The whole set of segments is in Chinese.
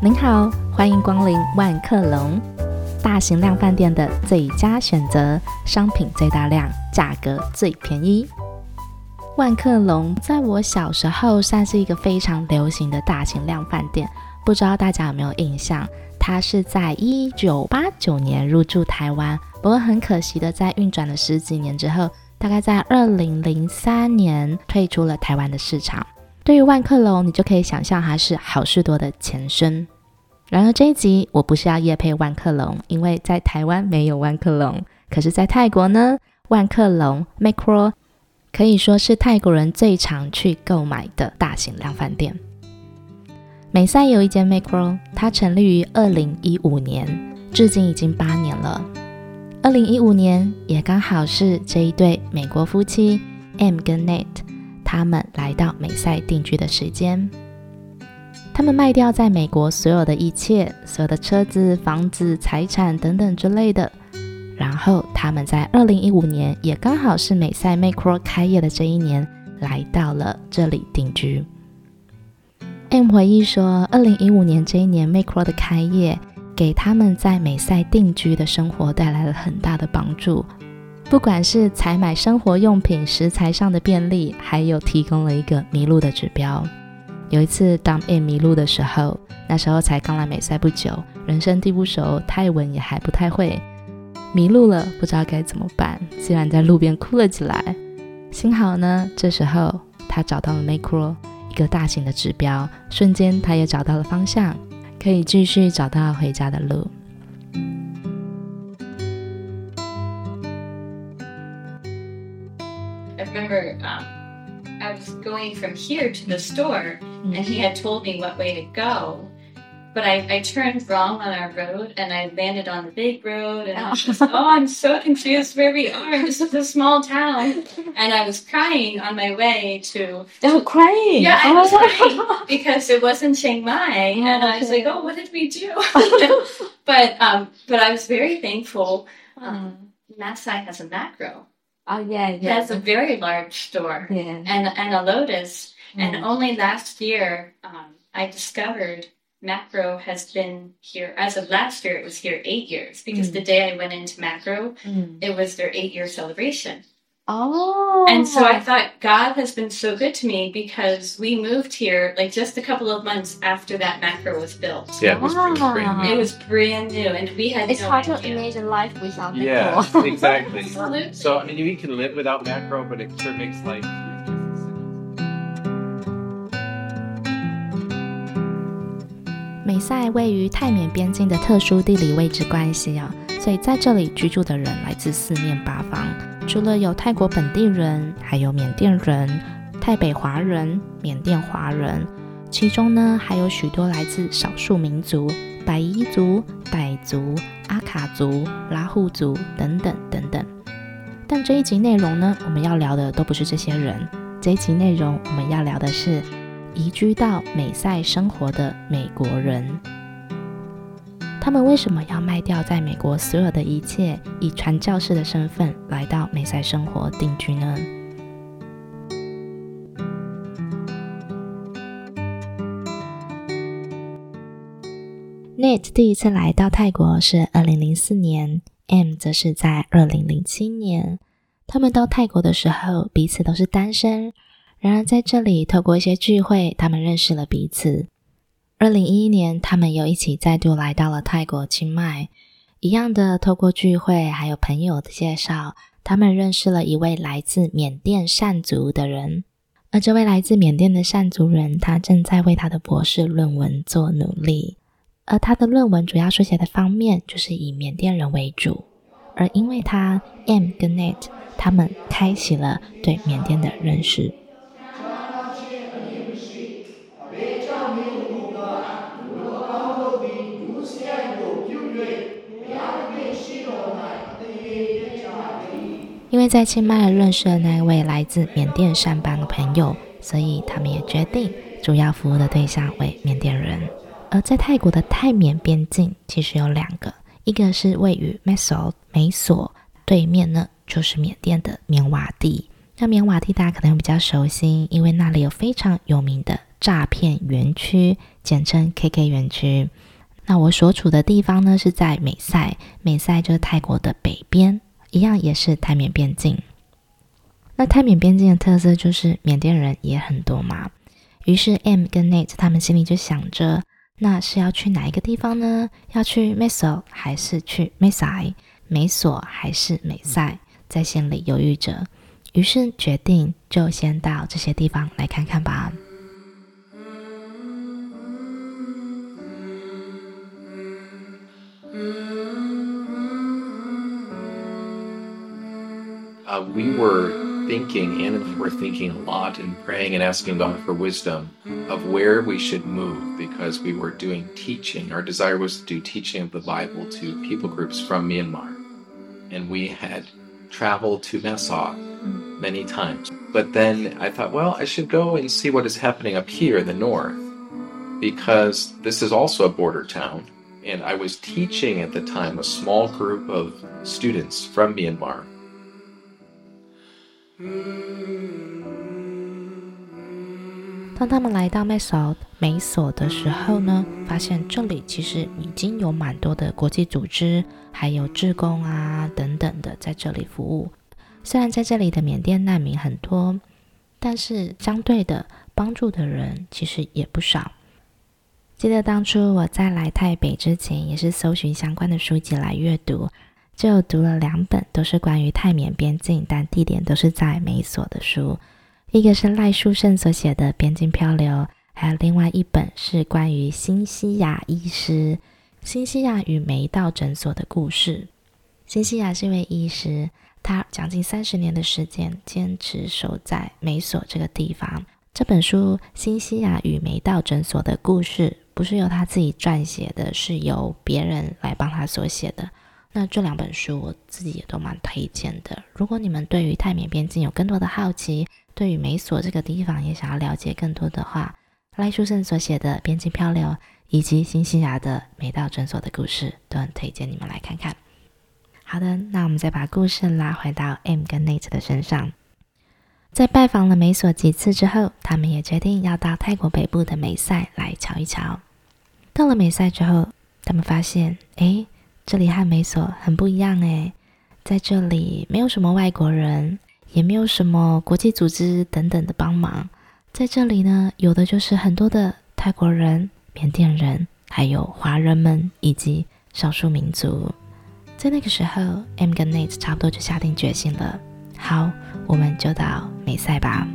您好，欢迎光临万客隆，大型量饭店的最佳选择，商品最大量，价格最便宜。万客隆在我小时候算是一个非常流行的大型量饭店，不知道大家有没有印象？它是在一九八九年入驻台湾，不过很可惜的，在运转了十几年之后，大概在二零零三年退出了台湾的市场。对于万客隆，你就可以想象它是好事多的前身。然而这一集我不是要夜配万客隆，因为在台湾没有万客隆，可是在泰国呢，万客隆 Macro。可以说是泰国人最常去购买的大型量贩店。美赛有一间 Macro，它成立于二零一五年，至今已经八年了。二零一五年也刚好是这一对美国夫妻 M 跟 Nate 他们来到美赛定居的时间。他们卖掉在美国所有的一切，所有的车子、房子、财产等等之类的。然后他们在二零一五年，也刚好是美赛 Macro 开业的这一年，来到了这里定居。M 回忆说，二零一五年这一年 Macro 的开业，给他们在美赛定居的生活带来了很大的帮助，不管是采买生活用品、食材上的便利，还有提供了一个迷路的指标。有一次当 M 迷路的时候，那时候才刚来美赛不久，人生地不熟，泰文也还不太会。迷路了，不知道该怎么办，竟然在路边哭了起来。幸好呢，这时候他找到了 Macro 一个大型的指标，瞬间他也找到了方向，可以继续找到回家的路。Remember, um, I was going from here to the store, and he had told me what way to go. But I, I turned wrong on our road and I landed on the big road and I was just, oh, I'm so confused where we are. This is a small town. And I was crying on my way to. Oh, crying? Yeah, I was crying because it wasn't Chiang Mai. And I was like, oh, what did we do? but, um, but I was very thankful. Um, Masai has a macro. Oh, yeah, yeah. It has a very large store. Yeah. And, and a Lotus. Mm. And only last year, um, I discovered Macro has been here as of last year. It was here eight years because mm. the day I went into Macro, mm. it was their eight year celebration. Oh, and so I oh. thought God has been so good to me because we moved here like just a couple of months after that Macro was built. Yeah, it was, wow. brand ah. new. It was brand new, and we had. It's no hard idea. to imagine life without yeah, Macro. exactly. Absolutely. So I mean, you can live without macro, but it sure makes life. 除了有泰国本地人，还有缅甸人、泰北华人、缅甸华人，其中呢还有许多来自少数民族，白彝族、傣族、阿卡族、拉祜族等等等等。但这一集内容呢，我们要聊的都不是这些人，这一集内容我们要聊的是。移居到美塞生活的美国人，他们为什么要卖掉在美国所有的一切，以传教士的身份来到美塞生活定居呢？Nate 第一次来到泰国是二零零四年，M 则是在二零零七年。他们到泰国的时候，彼此都是单身。然而，在这里透过一些聚会，他们认识了彼此。二零一一年，他们又一起再度来到了泰国清迈，一样的透过聚会还有朋友的介绍，他们认识了一位来自缅甸善族的人。而这位来自缅甸的善族人，他正在为他的博士论文做努力，而他的论文主要书写的方面就是以缅甸人为主。而因为他 M 跟 Net，他们开启了对缅甸的认识。因为在清迈认识了那一位来自缅甸上班的朋友，所以他们也决定主要服务的对象为缅甸人。而在泰国的泰缅边境，其实有两个，一个是位于美索美索对面呢，就是缅甸的缅瓦地。那缅瓦地大家可能比较熟悉，因为那里有非常有名的诈骗园区，简称 KK 园区。那我所处的地方呢，是在美赛，美赛就是泰国的北边，一样也是泰缅边境。那泰缅边境的特色就是缅甸人也很多嘛。于是 M 跟 Nate 他们心里就想着，那是要去哪一个地方呢？要去美索还是去美赛？美索还是美赛？在心里犹豫着，于是决定就先到这些地方来看看吧。Uh, we were thinking, and I were thinking a lot and praying and asking God for wisdom of where we should move because we were doing teaching. Our desire was to do teaching of the Bible to people groups from Myanmar. And we had traveled to Nassau many times. But then I thought, well, I should go and see what is happening up here in the north because this is also a border town. And I was teaching at the time a small group of students from Myanmar 当他们来到美索美索的时候呢，发现这里其实已经有蛮多的国际组织，还有志工啊等等的在这里服务。虽然在这里的缅甸难民很多，但是相对的帮助的人其实也不少。记得当初我在来泰北之前，也是搜寻相关的书籍来阅读。就读了两本，都是关于泰缅边境，但地点都是在美索的书。一个是赖书胜所写的《边境漂流》，还有另外一本是关于新西亚医师新西亚与梅道诊所的故事。新西亚是一位医师，他将近三十年的时间坚持守在美索这个地方。这本书《新西亚与梅道诊所的故事》不是由他自己撰写的，是由别人来帮他所写的。那这两本书我自己也都蛮推荐的。如果你们对于泰缅边境有更多的好奇，对于美索这个地方也想要了解更多的话，赖书胜所写的《边境漂流》以及辛西兰的美道诊所的故事，都很推荐你们来看看。好的，那我们再把故事拉回到 M 跟 Nate 的身上。在拜访了美索几次之后，他们也决定要到泰国北部的美赛来瞧一瞧。到了美赛之后，他们发现，诶。这里和美索很不一样诶，在这里没有什么外国人，也没有什么国际组织等等的帮忙。在这里呢，有的就是很多的泰国人、缅甸人，还有华人们以及少数民族。在那个时候，M 跟 Nate 差不多就下定决心了。好，我们就到美赛吧。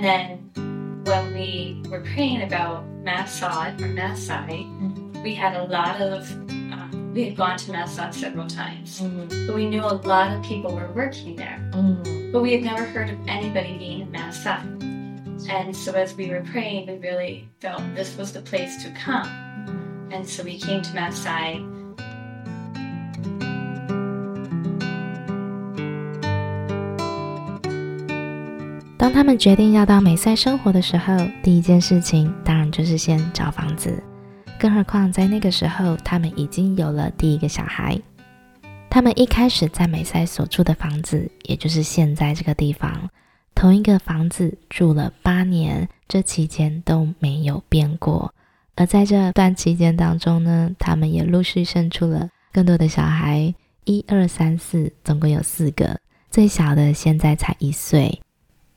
And then when we were praying about Masad or Masai, mm-hmm. we had a lot of, uh, we had gone to Masad several times, mm-hmm. but we knew a lot of people were working there. Mm-hmm. But we had never heard of anybody being in Masad. And so as we were praying, we really felt this was the place to come. And so we came to Masai. 当他们决定要到美赛生活的时候，第一件事情当然就是先找房子。更何况在那个时候，他们已经有了第一个小孩。他们一开始在美赛所住的房子，也就是现在这个地方，同一个房子住了八年，这期间都没有变过。而在这段期间当中呢，他们也陆续生出了更多的小孩，一二三四，总共有四个。最小的现在才一岁。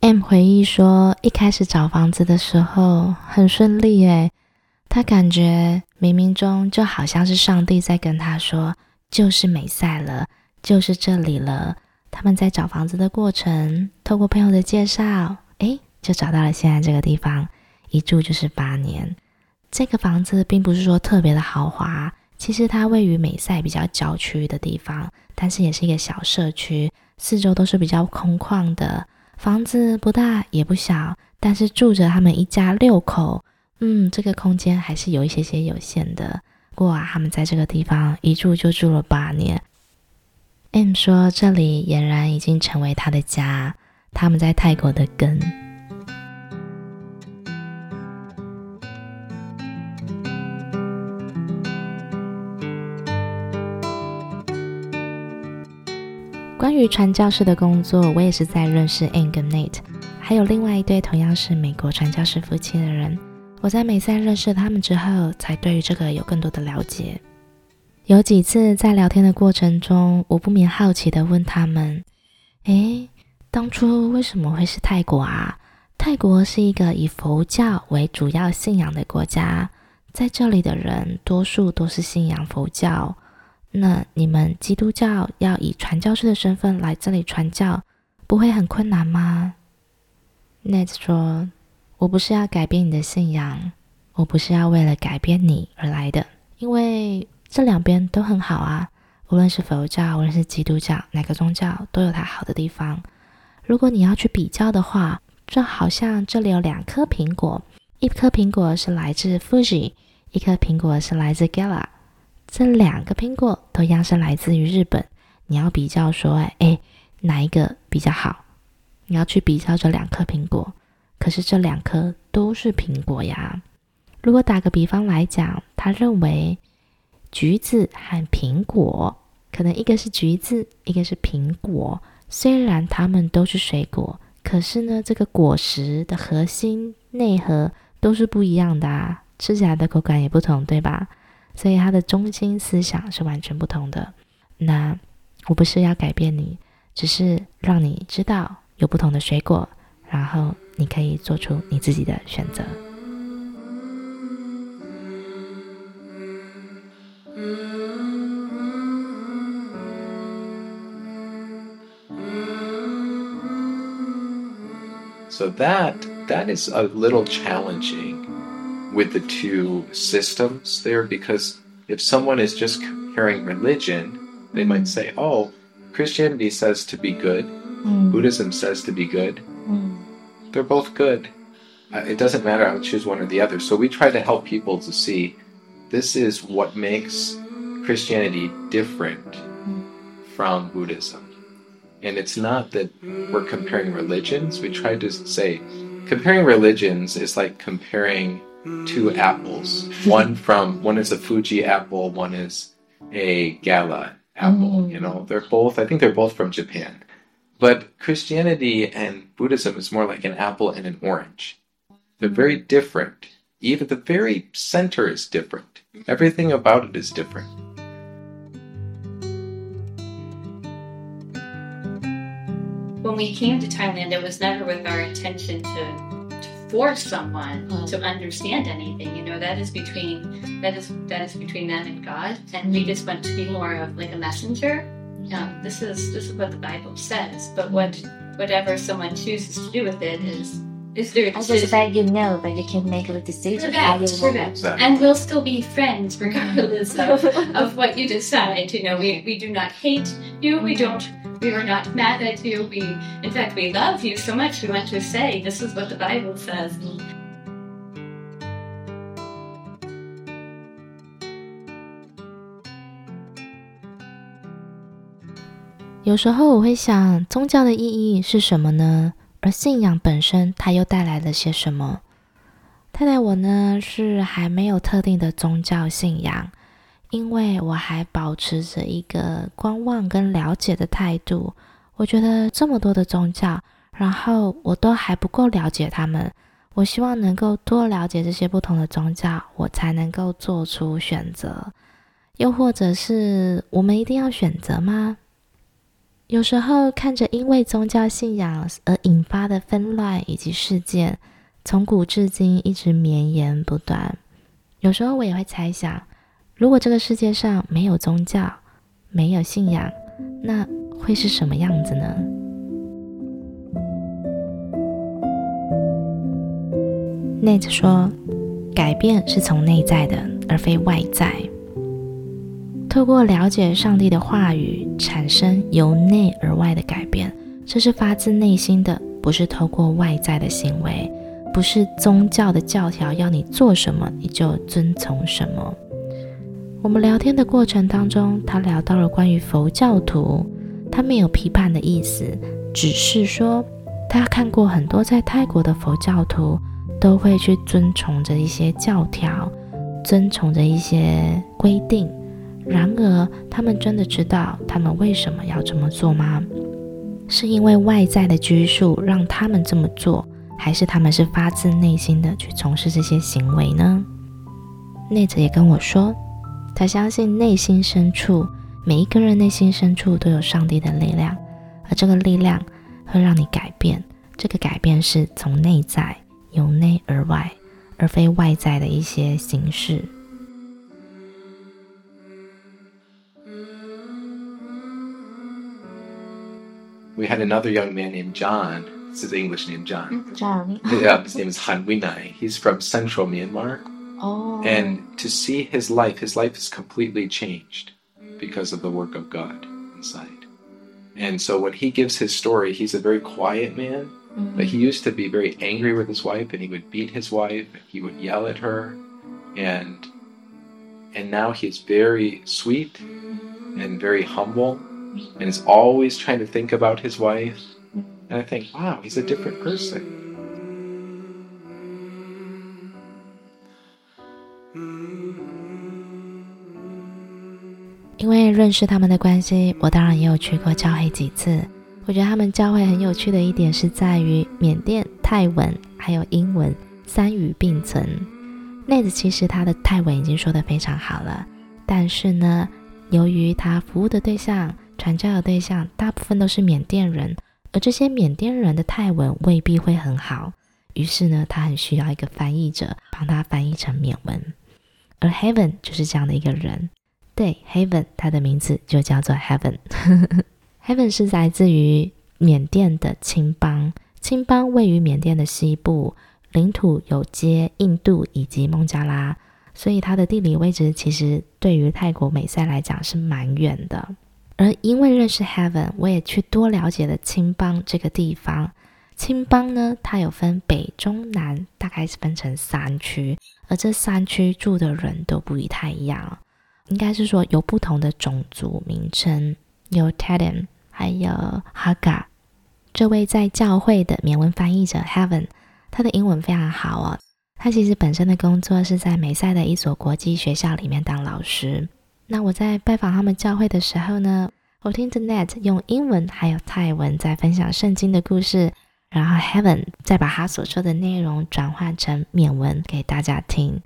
M 回忆说，一开始找房子的时候很顺利诶，他感觉冥冥中就好像是上帝在跟他说，就是美赛了，就是这里了。他们在找房子的过程，透过朋友的介绍，诶，就找到了现在这个地方，一住就是八年。这个房子并不是说特别的豪华，其实它位于美赛比较郊区的地方，但是也是一个小社区，四周都是比较空旷的。房子不大也不小，但是住着他们一家六口，嗯，这个空间还是有一些些有限的。不过啊，他们在这个地方一住就住了八年。M 说，这里俨然已经成为他的家，他们在泰国的根。关于传教士的工作，我也是在认识 Anne 跟 Nate，还有另外一对同样是美国传教士夫妻的人。我在美赛认识他们之后，才对于这个有更多的了解。有几次在聊天的过程中，我不免好奇地问他们：“诶，当初为什么会是泰国啊？泰国是一个以佛教为主要信仰的国家，在这里的人多数都是信仰佛教。那你们基督教要以传教士的身份来这里传教，不会很困难吗？”Net 说：“我不是要改变你的信仰，我不是要为了改变你而来的，因为。”这两边都很好啊，无论是佛教，无论是基督教，哪个宗教都有它好的地方。如果你要去比较的话，就好像这里有两颗苹果，一颗苹果是来自 Fuji，一颗苹果是来自 Gala。这两个苹果同样是来自于日本，你要比较说，哎，哪一个比较好？你要去比较这两颗苹果，可是这两颗都是苹果呀。如果打个比方来讲，他认为。橘子和苹果，可能一个是橘子，一个是苹果。虽然它们都是水果，可是呢，这个果实的核心内核都是不一样的啊，吃起来的口感也不同，对吧？所以它的中心思想是完全不同的。那我不是要改变你，只是让你知道有不同的水果，然后你可以做出你自己的选择。So that that is a little challenging with the two systems there because if someone is just comparing religion, they might say, "Oh, Christianity says to be good, mm. Buddhism says to be good. Mm. They're both good. Uh, it doesn't matter. I'll choose one or the other." So we try to help people to see this is what makes Christianity different mm. from Buddhism. And it's not that we're comparing religions. We try to say comparing religions is like comparing two apples. One from one is a Fuji apple, one is a Gala apple. Mm. You know, they're both I think they're both from Japan. But Christianity and Buddhism is more like an apple and an orange. They're very different. Even the very center is different. Everything about it is different. when we came to Thailand, it was never with our intention to, to force someone mm. to understand anything. You know, that is between that is that is between them and God, and we just want to be more of like a messenger. Um, this is this is what the Bible says, but what whatever someone chooses to do with it is is their decision. I just let you know, but you can make a decision. Correct, correct. And we'll still be friends regardless of, of what you decide. You know, we, we do not hate you. We don't we were not mad at you. We, in fact, we love you so much. We want to say, this is what the Bible says. 有时候我会想，宗教的意义是什么呢？而信仰本身，它又带来了些什么？太太我呢，是还没有特定的宗教信仰。因为我还保持着一个观望跟了解的态度，我觉得这么多的宗教，然后我都还不够了解他们。我希望能够多了解这些不同的宗教，我才能够做出选择。又或者是我们一定要选择吗？有时候看着因为宗教信仰而引发的纷乱以及事件，从古至今一直绵延不断。有时候我也会猜想。如果这个世界上没有宗教，没有信仰，那会是什么样子呢？Nate 说：“改变是从内在的，而非外在。透过了解上帝的话语，产生由内而外的改变，这是发自内心的，不是透过外在的行为，不是宗教的教条要你做什么你就遵从什么。”我们聊天的过程当中，他聊到了关于佛教徒，他没有批判的意思，只是说他看过很多在泰国的佛教徒都会去遵从着一些教条，遵从着一些规定，然而，他们真的知道他们为什么要这么做吗？是因为外在的拘束让他们这么做，还是他们是发自内心的去从事这些行为呢？内子也跟我说，他相信内心深处，每一个人内心深处都有上帝的力量，而这个力量会让你改变。这个改变是从内在，由内而外，而非外在的一些形式。We had another young man named John. This is the English name, John. John. yeah, his name is Han Winai. He's from central Myanmar. Oh. And to see his life, his life is completely changed because of the work of God inside. And so when he gives his story, he's a very quiet man, mm-hmm. but he used to be very angry with his wife and he would beat his wife, and he would yell at her, and and now he's very sweet and very humble and is always trying to think about his wife. And I think, wow, he's a different person. 认识他们的关系，我当然也有去过教会几次。我觉得他们教会很有趣的一点是在于缅甸泰文还有英文三语并存。内子其实他的泰文已经说得非常好了，但是呢，由于他服务的对象，传教的对象大部分都是缅甸人，而这些缅甸人的泰文未必会很好，于是呢，他很需要一个翻译者帮他翻译成缅文，而 Heaven 就是这样的一个人。对，Heaven，他的名字就叫做 Heaven。Heaven 是来自于缅甸的青邦，青邦位于缅甸的西部，领土有接印度以及孟加拉，所以它的地理位置其实对于泰国美赛来讲是蛮远的。而因为认识 Heaven，我也去多了解了青邦这个地方。青邦呢，它有分北、中、南，大概是分成三区，而这三区住的人都不太一样，应该是说有不同的种族名称，有 Tadam，还有 Haga。这位在教会的缅文翻译者 Heaven，他的英文非常好哦。他其实本身的工作是在美赛的一所国际学校里面当老师。那我在拜访他们教会的时候呢，我听着 Net 用英文还有泰文在分享圣经的故事，然后 Heaven 再把他所说的内容转换成缅文给大家听。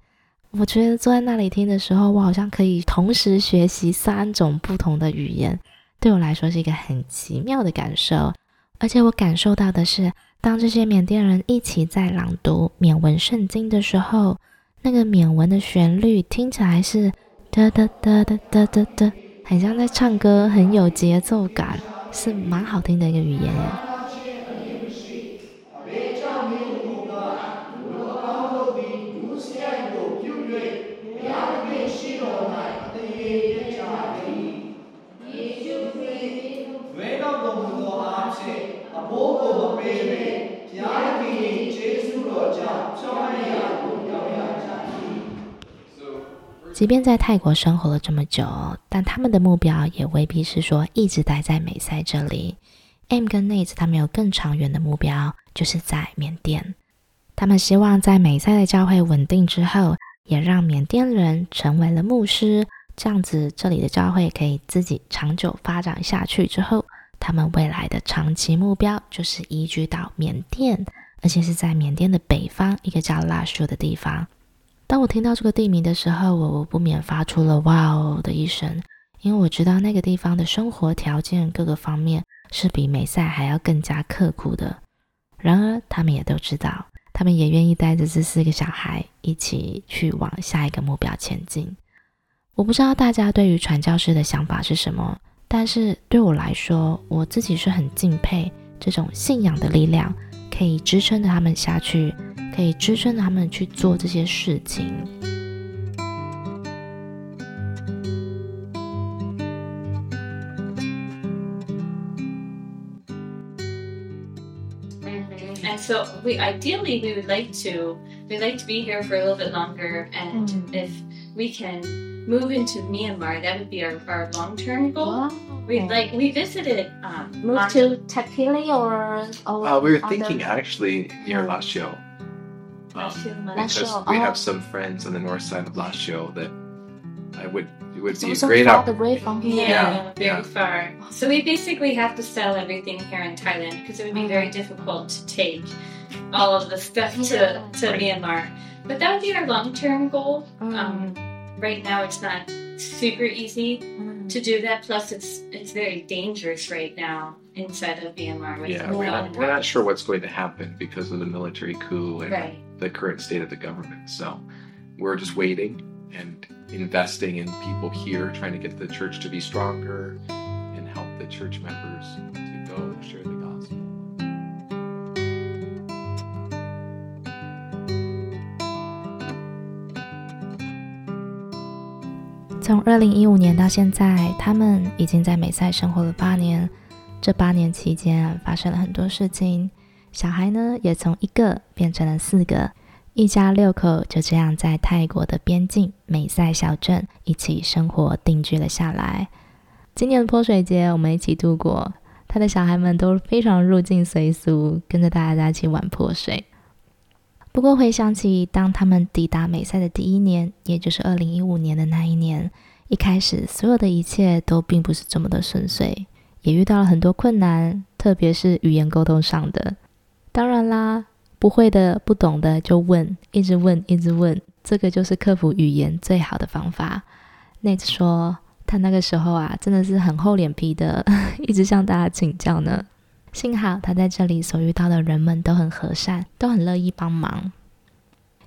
我觉得坐在那里听的时候，我好像可以同时学习三种不同的语言，对我来说是一个很奇妙的感受。而且我感受到的是，当这些缅甸人一起在朗读缅文圣经的时候，那个缅文的旋律听起来是。哒哒哒哒哒哒哒，很像在唱歌，很有节奏感，是蛮好听的一个语言即便在泰国生活了这么久，但他们的目标也未必是说一直待在美赛这里。M 跟 Nate 他们有更长远的目标，就是在缅甸。他们希望在美赛的教会稳定之后，也让缅甸人成为了牧师，这样子这里的教会可以自己长久发展下去。之后，他们未来的长期目标就是移居到缅甸，而且是在缅甸的北方一个叫拉舒的地方。当我听到这个地名的时候，我我不免发出了“哇哦”的一声，因为我知道那个地方的生活条件各个方面是比美赛还要更加刻苦的。然而，他们也都知道，他们也愿意带着这四个小孩一起去往下一个目标前进。我不知道大家对于传教士的想法是什么，但是对我来说，我自己是很敬佩这种信仰的力量，可以支撑着他们下去。可以支撑着他们去做这些事情。And so we ideally we would like to we'd like to be here for a little bit longer and mm. if we can move into Myanmar that would be our, our long-term goal. We like we visited um move to Takpili or, or uh, we were thinking actually near Lashio. Um, because we have some friends on the north side of Lashio that I would it would So, be a so great far opportunity. away from here. Yeah, very Yeah. far. So we basically have to sell everything here in Thailand because it would be very difficult to take all of the stuff to, to Right. Myanmar. But that would be our long term goal. Mm. Um, right now, it's not super easy Mm. to do that. Plus, it's it's very dangerous right now inside of Myanmar. With Yeah, we're not, we're not sure what's going to happen because of the military coup and Right. the current state of the government. So we're just waiting and investing in people here, trying to get the church to be stronger and help the church members to go share the 从二零一五年到现在，他们已经在美赛生活了八年。这八年期间发生了很多事情，小孩呢也从一个变成了四个，一家六口就这样在泰国的边境美赛小镇一起生活定居了下来。今年的泼水节我们一起度过，他的小孩们都非常入境随俗，跟着大家一起玩泼水。不过回想起当他们抵达美赛的第一年，也就是二零一五年的那一年，一开始所有的一切都并不是这么的顺遂，也遇到了很多困难，特别是语言沟通上的。当然啦，不会的、不懂的就问，一直问，一直问，这个就是克服语言最好的方法。Nate 说，他那个时候啊，真的是很厚脸皮的，一直向大家请教呢。幸好他在这里所遇到的人们都很和善，都很乐意帮忙。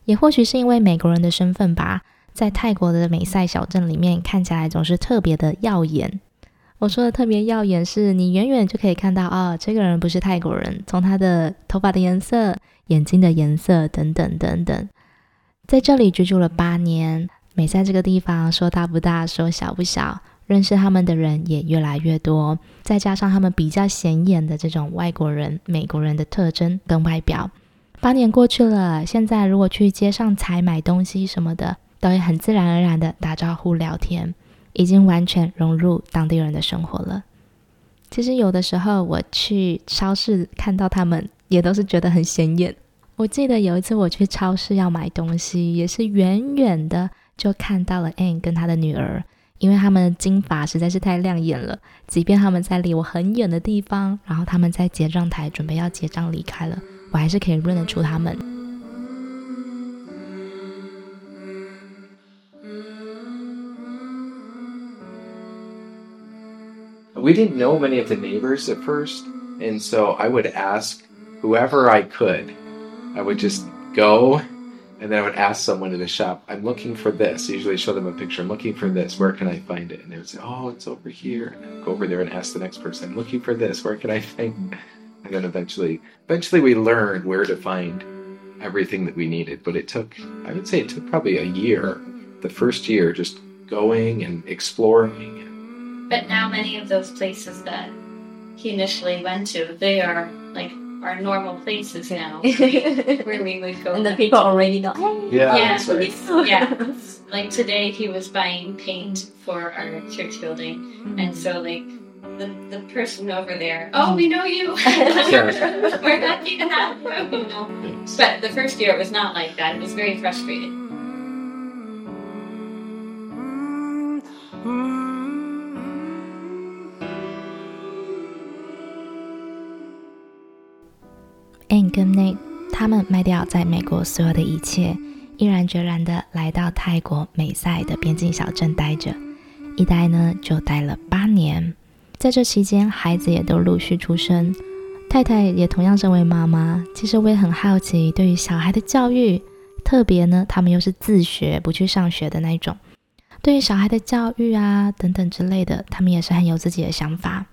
也或许是因为美国人的身份吧，在泰国的美赛小镇里面，看起来总是特别的耀眼。我说的特别耀眼，是你远远就可以看到，哦，这个人不是泰国人，从他的头发的颜色、眼睛的颜色等等等等。在这里居住了八年，美赛这个地方说大不大，说小不小。认识他们的人也越来越多，再加上他们比较显眼的这种外国人、美国人的特征跟外表。八年过去了，现在如果去街上采买东西什么的，都会很自然而然的打招呼聊天，已经完全融入当地人的生活了。其实有的时候我去超市看到他们，也都是觉得很显眼。我记得有一次我去超市要买东西，也是远远的就看到了 Anne 跟他的女儿。因为他们的金发实在是太亮眼了，即便他们在离我很远的地方，然后他们在结账台准备要结账离开了，我还是可以认得出他们。We didn't know many of the neighbors at first, and so I would ask whoever I could. I would just go, and then I would ask someone in the shop, I'm looking for this. I usually show them a picture. I'm looking for this. Where can I find it? And they would say, Oh, it's over here. And go over there and ask the next person, I'm looking for this. Where can I find it? And then eventually, eventually we learned where to find everything that we needed. But it took, I would say it took probably a year. The first year, just going and exploring But now many of those places that he initially went to, they are like our normal places now, where we would go. and the people already know. Hey, Yeah, Yeah, right. yeah. Like today, he was buying paint for our church building, and so like the the person over there, oh, we know you. We're happy to have you. But the first year, it was not like that. It was very frustrating. 他们卖掉在美国所有的一切，毅然决然的来到泰国美赛的边境小镇待着，一待呢就待了八年。在这期间，孩子也都陆续出生，太太也同样身为妈妈。其实我也很好奇，对于小孩的教育，特别呢，他们又是自学不去上学的那种，对于小孩的教育啊等等之类的，他们也是很有自己的想法。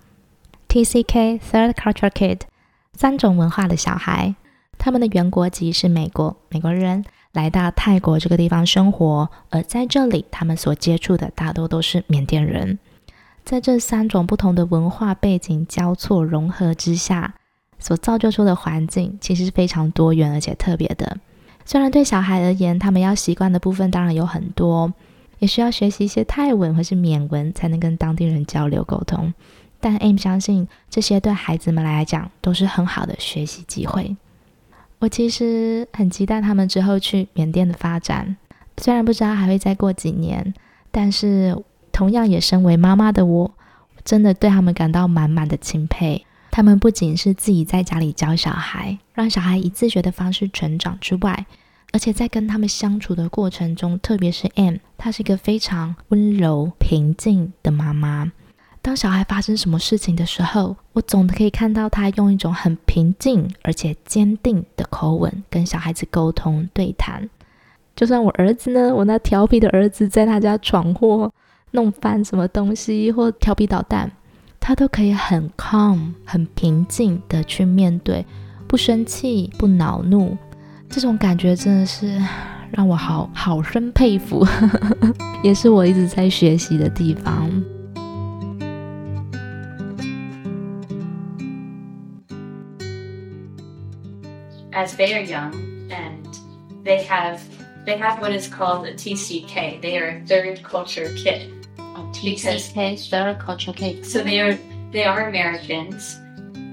TCK Third Culture Kid。三种文化的小孩，他们的原国籍是美国，美国人来到泰国这个地方生活，而在这里，他们所接触的大多都是缅甸人。在这三种不同的文化背景交错融合之下，所造就出的环境其实是非常多元而且特别的。虽然对小孩而言，他们要习惯的部分当然有很多，也需要学习一些泰文或是缅文才能跟当地人交流沟通。但 Aim 相信这些对孩子们来讲都是很好的学习机会。我其实很期待他们之后去缅甸的发展，虽然不知道还会再过几年，但是同样也身为妈妈的我，真的对他们感到满满的钦佩。他们不仅是自己在家里教小孩，让小孩以自学的方式成长之外，而且在跟他们相处的过程中，特别是 M，她是一个非常温柔平静的妈妈。当小孩发生什么事情的时候，我总可以看到他用一种很平静而且坚定的口吻跟小孩子沟通对谈。就算我儿子呢，我那调皮的儿子在他家闯祸、弄翻什么东西或调皮捣蛋，他都可以很 calm、很平静的去面对，不生气、不恼怒。这种感觉真的是让我好好生佩服，也是我一直在学习的地方。As they are young and they have they have what is called a TCK. They are a third culture kid. A TCK, third culture kid. So they are they are Americans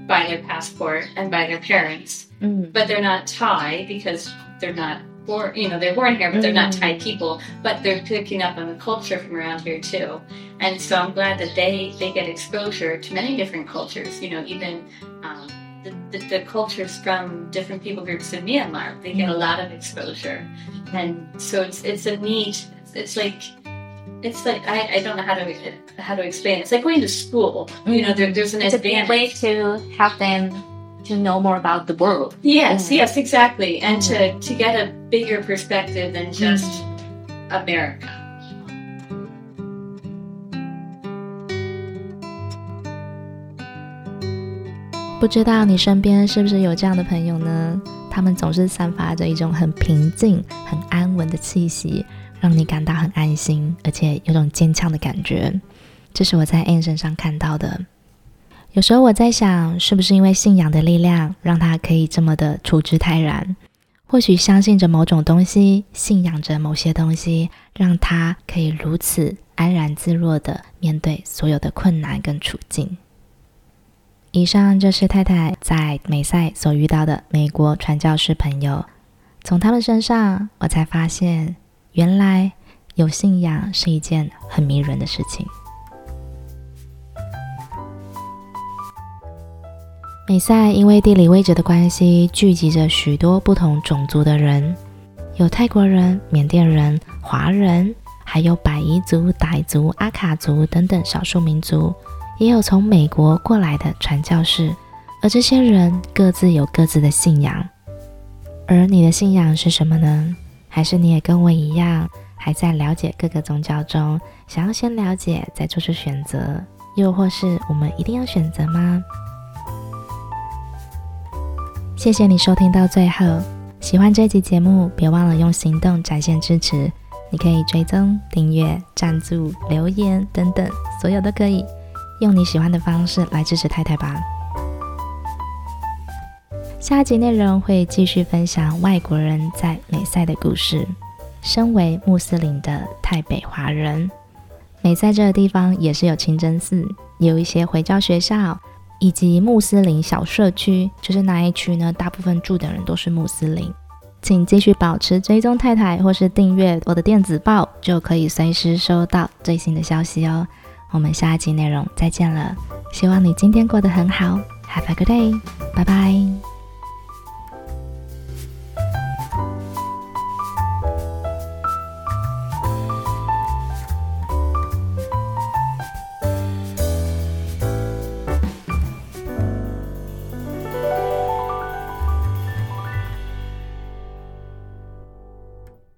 by their passport and by their parents, Mm. but they're not Thai because they're not born. You know, they're born here, but they're not Mm. Thai people. But they're picking up on the culture from around here too. And so I'm glad that they they get exposure to many different cultures. You know, even. Um, the, the, cultures from different people groups in Myanmar. They get a lot of exposure, and so it's it's a neat. It's like it's like I, I don't know how to how to explain. It. It's like going to school. You know, there, there's an It's a good way to help them to know more about the world. Yes, Mm. yes, exactly, and Mm. to to get a bigger perspective than just America. 不知道你身边是不是有这样的朋友呢？他们总是散发着一种很平静、很安稳的气息，让你感到很安心，而且有种坚强的感觉。这是我在 Anne 身上看到的。有时候我在想，是不是因为信仰的力量，让他可以这么的处之泰然？或许相信着某种东西，信仰着某些东西，让他可以如此安然自若地面对所有的困难跟处境。以上就是太太在美赛所遇到的美国传教士朋友，从他们身上，我才发现，原来有信仰是一件很迷人的事情。美赛因为地理位置的关系，聚集着许多不同种族的人，有泰国人、缅甸人、华人，还有百夷族、傣族、阿卡族等等少数民族。也有从美国过来的传教士，而这些人各自有各自的信仰。而你的信仰是什么呢？还是你也跟我一样，还在了解各个宗教中，想要先了解再做出选择？又或是我们一定要选择吗？谢谢你收听到最后，喜欢这集节目，别忘了用行动展现支持。你可以追踪、订阅、赞助、留言等等，所有都可以。用你喜欢的方式来支持太太吧。下一集内容会继续分享外国人在美赛的故事。身为穆斯林的泰北华人，美赛这个地方也是有清真寺，有一些回教学校，以及穆斯林小社区。就是那一区呢，大部分住的人都是穆斯林。请继续保持追踪太太，或是订阅我的电子报，就可以随时收到最新的消息哦。我们下一集内容再见了，希望你今天过得很好，Have a good day，拜拜。